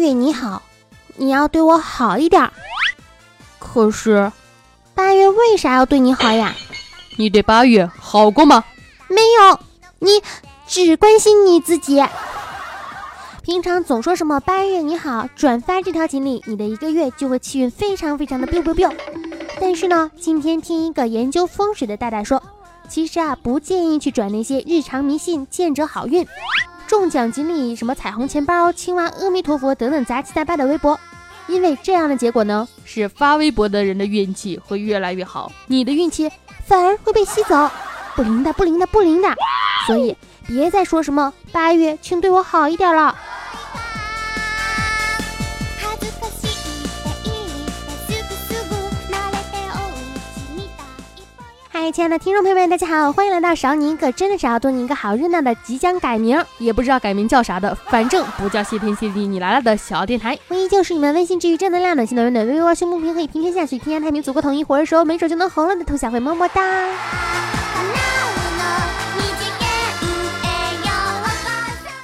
月你好，你要对我好一点。可是，八月为啥要对你好呀？你对八月好过吗？没有，你只关心你自己。平常总说什么八月你好，转发这条锦鲤，你的一个月就会气运非常非常的 biu biu biu。但是呢，今天听一个研究风水的大大说，其实啊，不建议去转那些日常迷信、见者好运、中奖锦鲤、什么彩虹钱包、青蛙、阿弥陀佛等等杂七杂八的微博，因为这样的结果呢，是发微博的人的运气会越来越好，你的运气反而会被吸走，不灵的，不灵的，不灵的。所以别再说什么八月，请对我好一点了。亲爱的听众朋友们，大家好，欢迎来到少你一个真的少，多你一个好热闹的即将改名，也不知道改名叫啥的，反正不叫谢天谢地你来了的小电台。我依旧是你们温馨治愈正能量、暖心暖温暖、微微胸不平可以平天下、水天太平、祖国统一、火热时候没准就能红了的兔小慧，么么哒。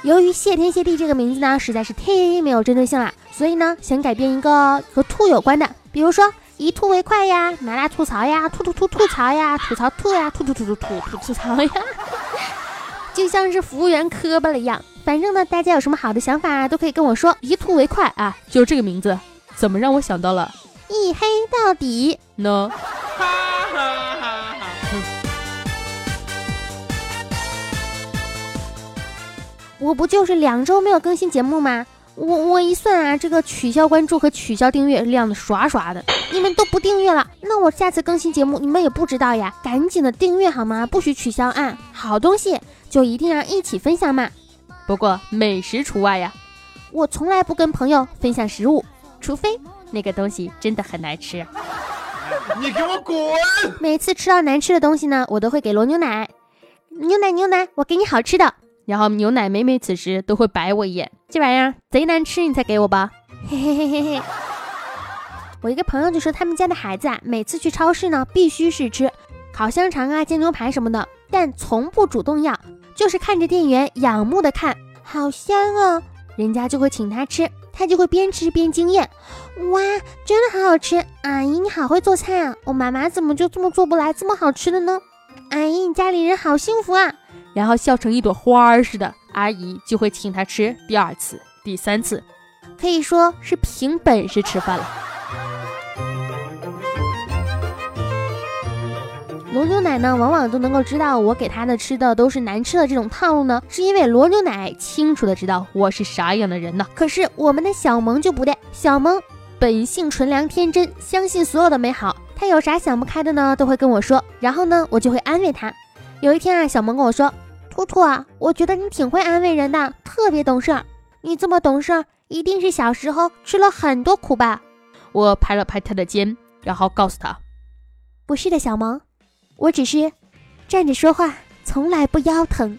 由于谢天谢地这个名字呢，实在是太没有针对性了，所以呢，想改变一个和兔有关的，比如说。以吐为快呀，麻辣吐槽呀，吐吐吐吐槽呀，吐槽吐呀，吐吐吐吐吐吐吐槽呀，就像是服务员磕巴了一样。反正呢，大家有什么好的想法都可以跟我说。一吐为快啊，就这个名字，怎么让我想到了一黑到底呢？我不就是两周没有更新节目吗？我我一算啊，这个取消关注和取消订阅亮的刷刷的，你们都不订阅了，那我下次更新节目你们也不知道呀，赶紧的订阅好吗？不许取消啊！好东西就一定要一起分享嘛，不过美食除外呀，我从来不跟朋友分享食物，除非那个东西真的很难吃。你给我滚！每次吃到难吃的东西呢，我都会给罗牛奶，牛奶牛奶，我给你好吃的。然后牛奶每每此时都会白我一眼，这玩意儿贼难吃，你才给我吧。嘿嘿嘿嘿嘿。我一个朋友就说他们家的孩子啊，每次去超市呢，必须是吃烤香肠啊、煎牛排什么的，但从不主动要，就是看着店员仰慕的看，好香啊，人家就会请他吃，他就会边吃边惊艳，哇，真的好好吃！阿姨你好会做菜啊，我妈妈怎么就这么做不来这么好吃的呢？阿姨你家里人好幸福啊！然后笑成一朵花儿似的，阿姨就会请他吃第二次、第三次，可以说是凭本事吃饭了。罗牛奶呢，往往都能够知道我给他的吃的都是难吃的这种套路呢，是因为罗牛奶清楚的知道我是啥样的人呢。可是我们的小萌就不对，小萌本性纯良天真，相信所有的美好，他有啥想不开的呢，都会跟我说，然后呢，我就会安慰他。有一天啊，小萌跟我说。兔兔啊，我觉得你挺会安慰人的，特别懂事儿。你这么懂事儿，一定是小时候吃了很多苦吧？我拍了拍他的肩，然后告诉他：“不是的，小萌，我只是站着说话从来不腰疼。”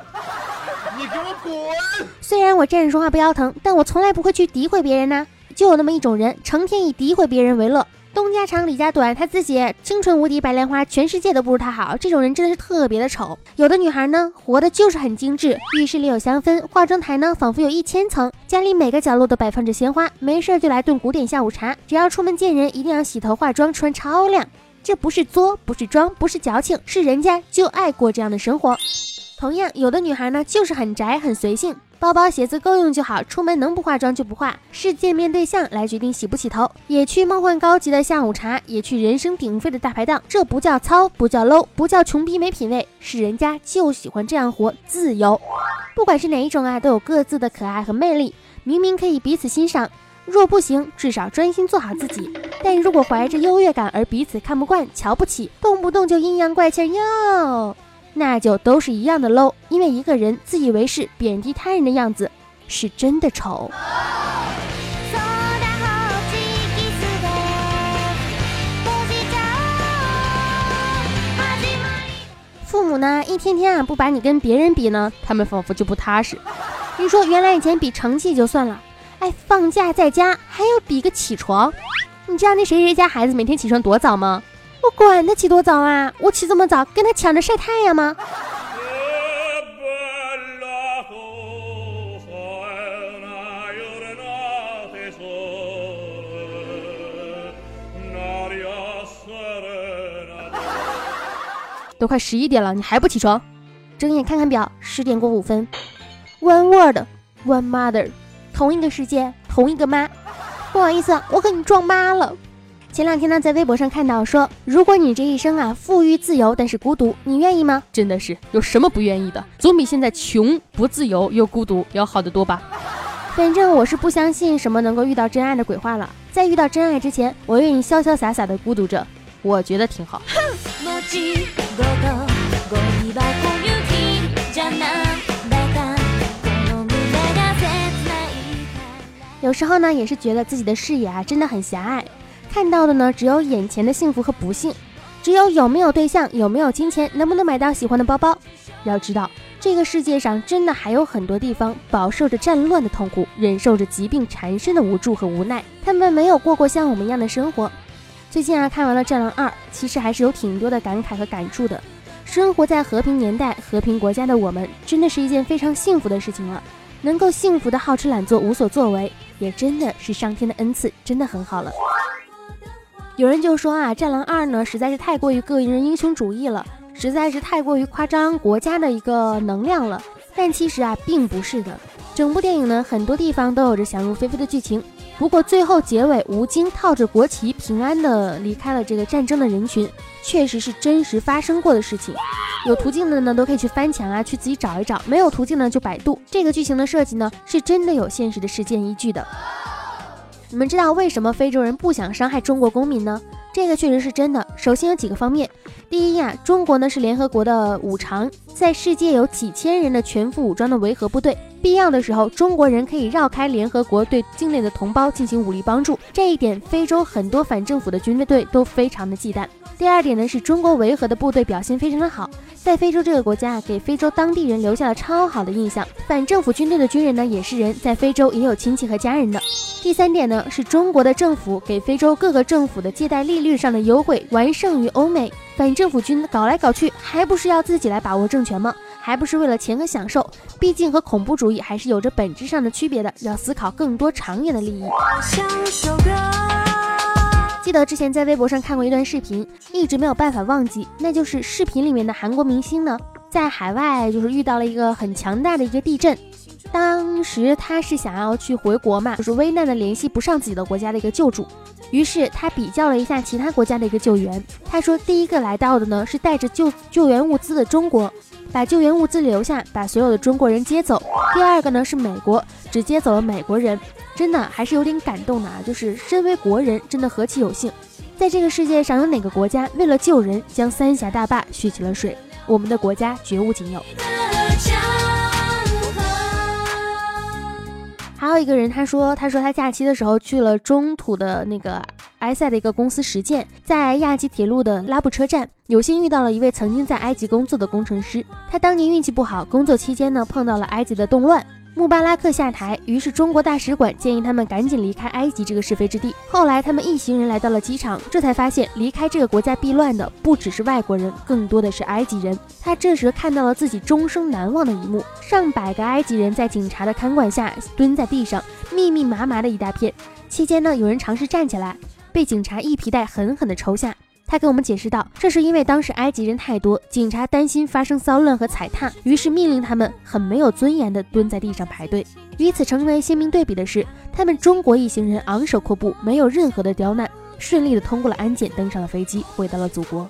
你给我滚！虽然我站着说话不腰疼，但我从来不会去诋毁别人呢。就有那么一种人，成天以诋毁别人为乐。东家长李家短，他自己青春无敌白莲花，全世界都不如他好。这种人真的是特别的丑。有的女孩呢，活的就是很精致，浴室里有香氛，化妆台呢仿佛有一千层，家里每个角落都摆放着鲜花，没事就来顿古典下午茶。只要出门见人，一定要洗头化妆，穿超亮。这不是作，不是装，不是矫情，是人家就爱过这样的生活。同样，有的女孩呢，就是很宅，很随性。包包鞋子够用就好，出门能不化妆就不化，是见面对象来决定洗不洗头，也去梦幻高级的下午茶，也去人声鼎沸的大排档，这不叫糙，不叫 low，不叫穷逼没品位，是人家就喜欢这样活，自由。不管是哪一种啊，都有各自的可爱和魅力，明明可以彼此欣赏，若不行，至少专心做好自己。但如果怀着优越感而彼此看不惯、瞧不起，动不动就阴阳怪气哟。那就都是一样的 low，因为一个人自以为是、贬低他人的样子，是真的丑。父母呢，一天天啊不把你跟别人比呢，他们仿佛就不踏实。你说原来以前比成绩就算了，哎，放假在家还要比个起床。你知道那谁谁家孩子每天起床多早吗？我管他起多早啊我起这么早跟他抢着晒太阳吗？都快十一点了你还不起床？睁眼看看表十点过五分。One word one mother 同一个世界同一个妈。不好意思我和你撞妈了。前两天呢，在微博上看到说，如果你这一生啊富裕自由，但是孤独，你愿意吗？真的是有什么不愿意的？总比现在穷不自由又孤独要好得多吧？反正我是不相信什么能够遇到真爱的鬼话了。在遇到真爱之前，我愿意潇潇洒洒的孤独着，我觉得挺好。有时候呢，也是觉得自己的视野啊真的很狭隘，看到的呢只有眼前的幸福和不幸，只有有没有对象、有没有金钱、能不能买到喜欢的包包。要知道，这个世界上真的还有很多地方饱受着战乱的痛苦，忍受着疾病缠身的无助和无奈，他们没有过过像我们一样的生活。最近啊，看完了《战狼二》，其实还是有挺多的感慨和感触的。生活在和平年代、和平国家的我们，真的是一件非常幸福的事情了。能够幸福的好吃懒做、无所作为。也真的是上天的恩赐，真的很好了。有人就说啊，《战狼二》呢实在是太过于个人英雄主义了，实在是太过于夸张国家的一个能量了。但其实啊，并不是的。整部电影呢，很多地方都有着想入非非的剧情。不过最后结尾，吴京套着国旗平安的离开了这个战争的人群，确实是真实发生过的事情。有途径的呢，都可以去翻墙啊，去自己找一找；没有途径呢，就百度。这个剧情的设计呢，是真的有现实的事件依据的。你们知道为什么非洲人不想伤害中国公民呢？这个确实是真的。首先有几个方面。第一呀，中国呢是联合国的五常，在世界有几千人的全副武装的维和部队，必要的时候，中国人可以绕开联合国，对境内的同胞进行武力帮助。这一点，非洲很多反政府的军队都非常的忌惮。第二点呢，是中国维和的部队表现非常的好，在非洲这个国家给非洲当地人留下了超好的印象。反政府军队的军人呢也是人，在非洲也有亲戚和家人的。第三点呢，是中国的政府给非洲各个政府的借贷利率上的优惠完胜于欧美。反政府军搞来搞去，还不是要自己来把握政权吗？还不是为了钱和享受？毕竟和恐怖主义还是有着本质上的区别的，要思考更多长远的利益。记得之前在微博上看过一段视频，一直没有办法忘记，那就是视频里面的韩国明星呢，在海外就是遇到了一个很强大的一个地震。当时他是想要去回国嘛，就是危难的联系不上自己的国家的一个救助，于是他比较了一下其他国家的一个救援。他说，第一个来到的呢是带着救救援物资的中国，把救援物资留下，把所有的中国人接走。第二个呢是美国，只接走了美国人。真的还是有点感动的啊，就是身为国人，真的何其有幸，在这个世界上有哪个国家为了救人将三峡大坝蓄起了水？我们的国家绝无仅有。还有一个人，他说，他说他假期的时候去了中土的那个埃塞的一个公司实践，在亚吉铁路的拉布车站，有幸遇到了一位曾经在埃及工作的工程师。他当年运气不好，工作期间呢碰到了埃及的动乱。穆巴拉克下台，于是中国大使馆建议他们赶紧离开埃及这个是非之地。后来他们一行人来到了机场，这才发现离开这个国家避乱的不只是外国人，更多的是埃及人。他这时看到了自己终生难忘的一幕：上百个埃及人在警察的看管下蹲在地上，密密麻麻的一大片。期间呢，有人尝试站起来，被警察一皮带狠狠地抽下。他给我们解释道，这是因为当时埃及人太多，警察担心发生骚乱和踩踏，于是命令他们很没有尊严地蹲在地上排队。与此成为鲜明对比的是，他们中国一行人昂首阔步，没有任何的刁难，顺利地通过了安检，登上了飞机，回到了祖国。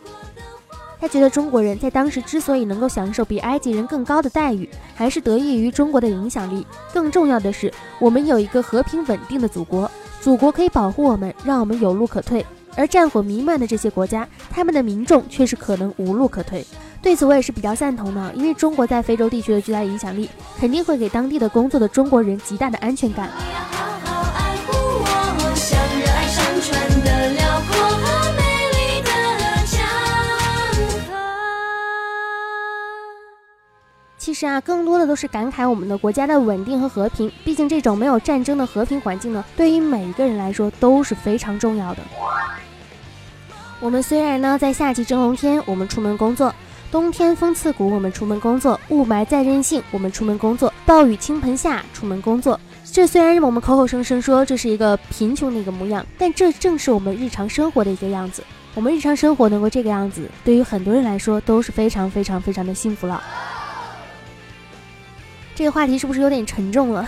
他觉得中国人在当时之所以能够享受比埃及人更高的待遇，还是得益于中国的影响力。更重要的是，我们有一个和平稳定的祖国，祖国可以保护我们，让我们有路可退。而战火弥漫的这些国家，他们的民众却是可能无路可退。对此，我也是比较赞同的，因为中国在非洲地区的巨大影响力，肯定会给当地的工作的中国人极大的安全感。是啊，更多的都是感慨我们的国家的稳定和和平。毕竟，这种没有战争的和平环境呢，对于每一个人来说都是非常重要的。我们虽然呢在夏季蒸笼天，我们出门工作；冬天风刺骨，我们出门工作；雾霾再任性，我们出门工作；暴雨倾盆下，出门工作。这虽然我们口口声声说这是一个贫穷的一个模样，但这正是我们日常生活的一个样子。我们日常生活能够这个样子，对于很多人来说都是非常非常非常的幸福了。这个话题是不是有点沉重了？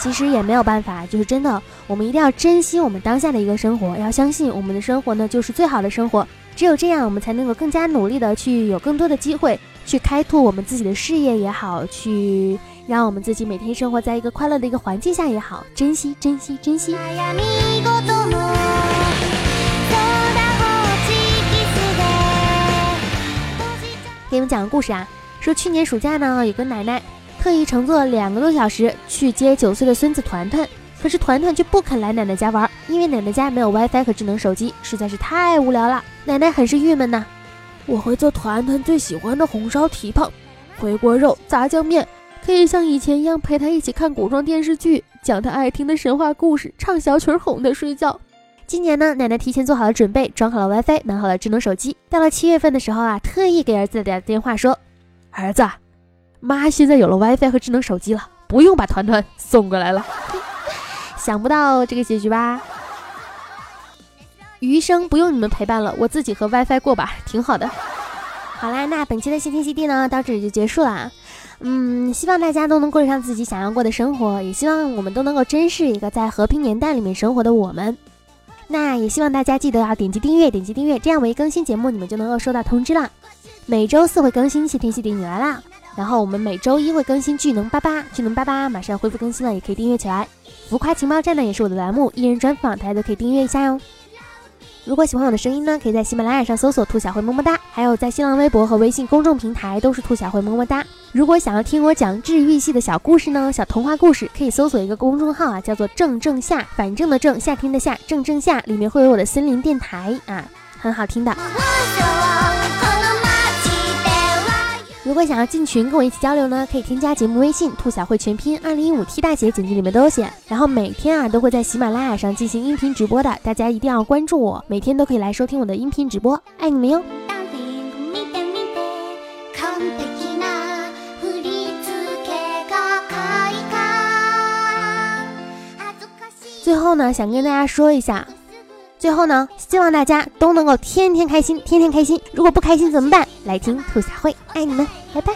其实也没有办法，就是真的，我们一定要珍惜我们当下的一个生活，要相信我们的生活呢就是最好的生活。只有这样，我们才能够更加努力的去有更多的机会去开拓我们自己的事业也好，去让我们自己每天生活在一个快乐的一个环境下也好，珍惜，珍惜，珍惜。给你们讲个故事啊，说去年暑假呢，有个奶奶。特意乘坐两个多小时去接九岁的孙子团团，可是团团却不肯来奶奶家玩，因为奶奶家没有 WiFi 和智能手机，实在是太无聊了。奶奶很是郁闷呐。我会做团团最喜欢的红烧蹄膀、回锅肉、炸酱面，可以像以前一样陪他一起看古装电视剧，讲他爱听的神话故事，唱小曲哄他睡觉。今年呢，奶奶提前做好了准备，装好了 WiFi，买好了智能手机。到了七月份的时候啊，特意给儿子打电话说：“儿子。”妈现在有了 WiFi 和智能手机了，不用把团团送过来了。想不到这个结局吧？余生不用你们陪伴了，我自己和 WiFi 过吧，挺好的。好啦，那本期的谢天谢地呢，到这里就结束了。嗯，希望大家都能过上自己想要过的生活，也希望我们都能够珍视一个在和平年代里面生活的我们。那也希望大家记得要点击订阅，点击订阅，这样我一更新节目，你们就能够收到通知了。每周四会更新，谢天谢地你来啦！然后我们每周一会更新巨能八八，巨能八八马上恢复更新了，也可以订阅起来。浮夸情报站呢也是我的栏目，艺人专访大家都可以订阅一下哟。如果喜欢我的声音呢，可以在喜马拉雅上搜索“兔小慧么么哒”，还有在新浪微博和微信公众平台都是“兔小慧么么哒”。如果想要听我讲治愈系的小故事呢，小童话故事，可以搜索一个公众号啊，叫做“正正夏”，反正的正，夏天的夏，正正夏，里面会有我的森林电台啊，很好听的。如果想要进群跟我一起交流呢，可以添加节目微信“兔小慧全拼二零一五 T 大写”，简介里面都有写。然后每天啊都会在喜马拉雅上进行音频直播的，大家一定要关注我，每天都可以来收听我的音频直播，爱你们哟。最后呢，想跟大家说一下。最后呢，希望大家都能够天天开心，天天开心。如果不开心怎么办？来听兔小慧，爱你们，拜拜。